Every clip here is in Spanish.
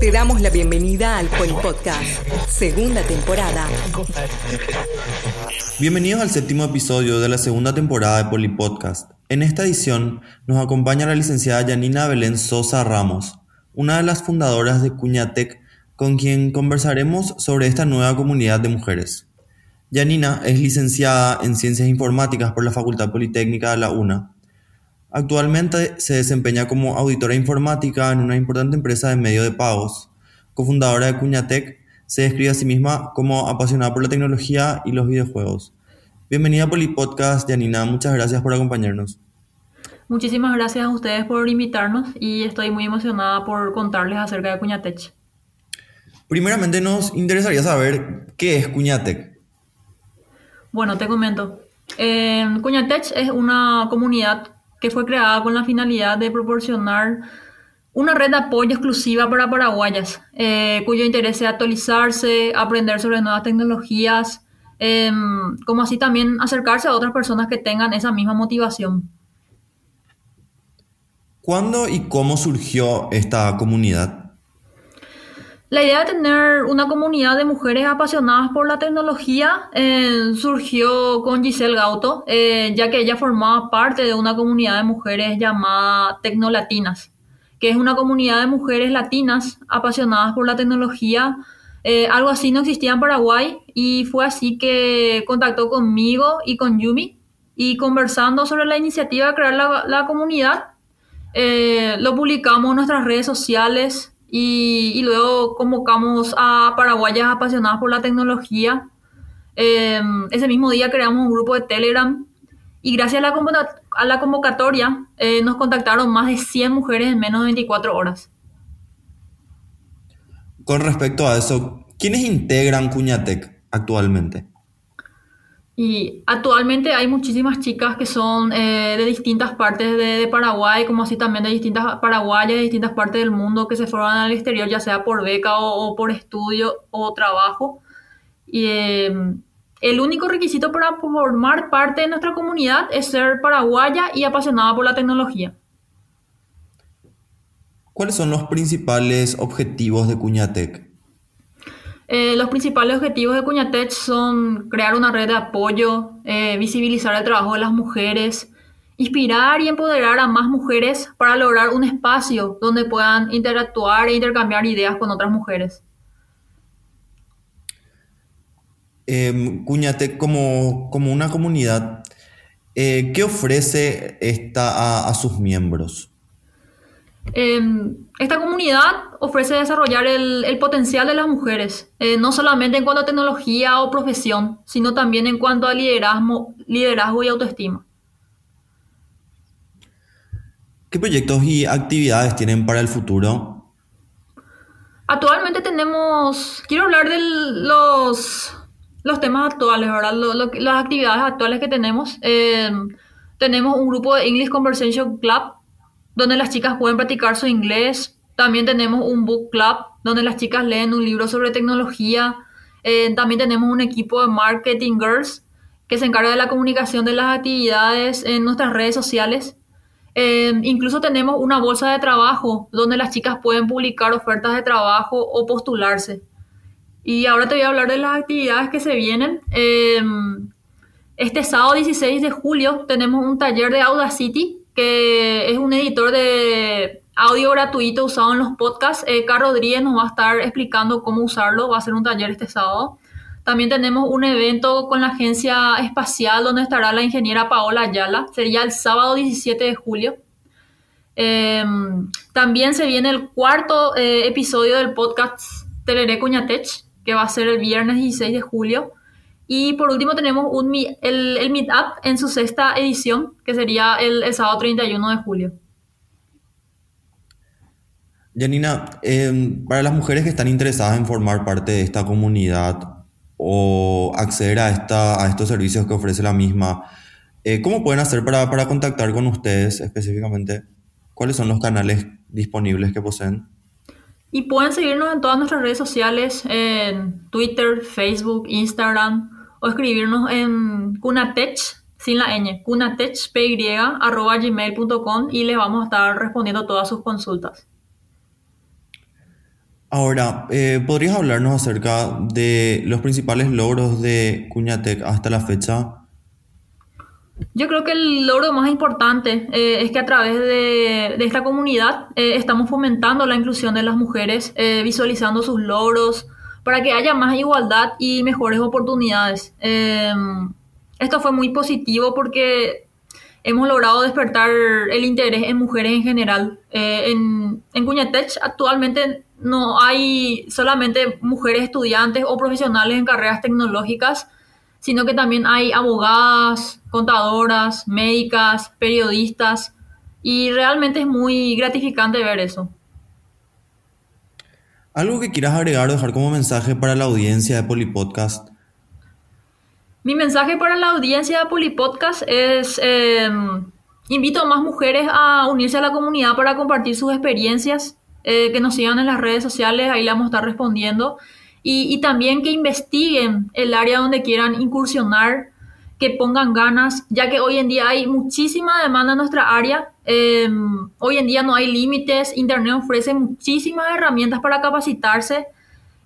Te damos la bienvenida al Pony Podcast, segunda temporada. Bienvenidos al séptimo episodio de la segunda temporada de Polipodcast. En esta edición nos acompaña la licenciada Yanina Belén Sosa Ramos, una de las fundadoras de Cuñatec, con quien conversaremos sobre esta nueva comunidad de mujeres. Yanina es licenciada en Ciencias Informáticas por la Facultad Politécnica de la UNA. Actualmente se desempeña como auditora informática en una importante empresa de medio de pagos. Cofundadora de Cuñatec, se describe a sí misma como apasionada por la tecnología y los videojuegos. Bienvenida a Polipodcast, Yanina. Muchas gracias por acompañarnos. Muchísimas gracias a ustedes por invitarnos y estoy muy emocionada por contarles acerca de Cuñatec. Primeramente nos interesaría saber qué es Cuñatec. Bueno, te comento. Eh, Cuñatech es una comunidad que fue creada con la finalidad de proporcionar una red de apoyo exclusiva para paraguayas, eh, cuyo interés es actualizarse, aprender sobre nuevas tecnologías, eh, como así también acercarse a otras personas que tengan esa misma motivación. ¿Cuándo y cómo surgió esta comunidad? La idea de tener una comunidad de mujeres apasionadas por la tecnología eh, surgió con Giselle Gauto, eh, ya que ella formaba parte de una comunidad de mujeres llamada Tecnolatinas, que es una comunidad de mujeres latinas apasionadas por la tecnología. Eh, algo así no existía en Paraguay y fue así que contactó conmigo y con Yumi y conversando sobre la iniciativa de crear la, la comunidad, lo publicamos en nuestras redes sociales y, luego convocamos a paraguayas apasionadas por la tecnología. Em, ese mismo día creamos un grupo de Telegram y gracias a la, a la convocatoria eh, nos contactaron más de 100 mujeres en menos de 24 horas. Con respecto a eso, ¿quiénes integran Cuñatec actualmente? Y actualmente hay muchísimas chicas que son eh, de distintas partes de, Paraguay, como así también de distintas paraguayas de distintas partes del mundo que se forman al exterior, ya sea por beca o, por estudio o trabajo. Y eh, el único requisito para formar parte de nuestra comunidad es ser paraguaya y apasionada por la tecnología. ¿Cuáles son los principales objetivos de Cuñatec? Eh, los principales objetivos de Cuñatech son crear una red de apoyo, eh, visibilizar el trabajo de las mujeres, inspirar y empoderar a más mujeres para lograr un espacio donde puedan interactuar e intercambiar ideas con otras mujeres. Eh, como, como, una comunidad, eh, ¿qué ofrece esta a sus miembros? Em, esta comunidad ofrece desarrollar el, potencial de las mujeres, eh, no solamente en cuanto a tecnología o profesión, sino también en cuanto a liderazgo, liderazgo y autoestima. ¿Qué proyectos y actividades tienen para el futuro? Actualmente tenemos, quiero hablar de los, los temas actuales, ¿verdad? las actividades actuales que tenemos. Em, tenemos un grupo de English Conversation Club donde las chicas pueden practicar su inglés. También tenemos un book club donde las chicas leen un libro sobre tecnología. Eh, también tenemos un equipo de marketing girls que se encarga de la comunicación de las actividades en nuestras redes sociales. Eh, incluso tenemos una bolsa de trabajo donde las chicas pueden publicar ofertas de trabajo o postularse. Y ahora te voy a hablar de las actividades que se vienen. Eh, este sábado 16 de julio tenemos un taller de Audacity que es un editor de audio gratuito usado en los podcasts. Eh, Carlos Rodríguez nos va a estar explicando cómo usarlo, va a hacer un taller este sábado. También tenemos un evento con la agencia espacial donde estará la ingeniera Paola Ayala, sería el sábado 17 de julio. Em, también se viene el cuarto eh, episodio del podcast Teleré Cuñatech, que va a ser el viernes 16 de julio. Y por último tenemos un, el, el Meetup en su sexta edición, que sería el, sábado 31 de julio. Janina, eh, para las mujeres que están interesadas en formar parte de esta comunidad o acceder a, esta, a estos servicios que ofrece la misma, eh, ¿cómo pueden hacer para, para contactar con ustedes específicamente? ¿Cuáles son los canales disponibles que poseen? Y pueden seguirnos en todas nuestras redes sociales, en Twitter, Facebook, Instagram, o escribirnos en Cunatech, sin la ñ, cunatechpy.gmail.com y les vamos a estar respondiendo todas sus consultas. Ahora, eh, ¿podrías hablarnos acerca de los principales logros de Cuñatec hasta la fecha? Yo creo que el logro más importante eh, es que a través de, de esta comunidad eh, estamos fomentando la inclusión de las mujeres, visualizando sus logros, para que haya más igualdad y mejores oportunidades. Em, esto fue muy positivo porque hemos logrado despertar el interés en mujeres en general. en, en Cuñatech actualmente no hay solamente mujeres estudiantes o profesionales en carreras tecnológicas, sino que también hay abogadas, contadoras, médicas, periodistas, y realmente es muy gratificante ver eso. ¿Algo que quieras agregar o dejar como mensaje para la audiencia de Polipodcast? Mi mensaje para la audiencia de Polipodcast es, eh, invito a más mujeres a unirse a la comunidad para compartir sus experiencias, eh, que nos sigan en las redes sociales, ahí le vamos a estar respondiendo y, también que investiguen el área donde quieran incursionar, que pongan ganas, ya que hoy en día hay muchísima demanda en nuestra área. Em, hoy en día no hay límites, Internet ofrece muchísimas herramientas para capacitarse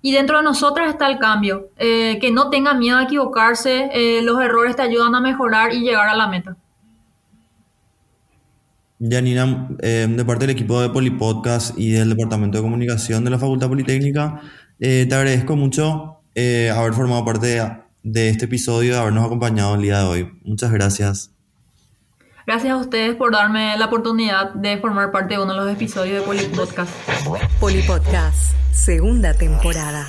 y dentro de nosotras está el cambio. Eh, que no tengan miedo a equivocarse, eh, los errores te ayudan a mejorar y llegar a la meta. Janina, em, de parte del equipo de Polipodcast y del Departamento de Comunicación de la Facultad Politécnica, eh, te agradezco mucho eh, haber formado parte de, este episodio, habernos acompañado el día de hoy. Muchas gracias. Gracias a ustedes por darme la oportunidad de formar parte de uno de los episodios de Polipodcast. Polipodcast, segunda temporada.